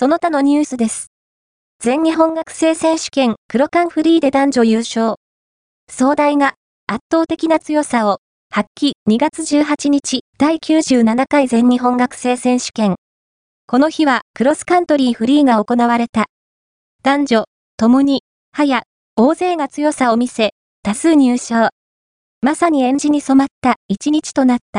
その他のニュースです。全日本学生選手権黒缶フリーで男女優勝。壮大が圧倒的な強さを発揮2月18日第97回全日本学生選手権。この日はクロスカントリーフリーが行われた。男女、共に、早、大勢が強さを見せ、多数入賞。まさに演じに染まった一日となった。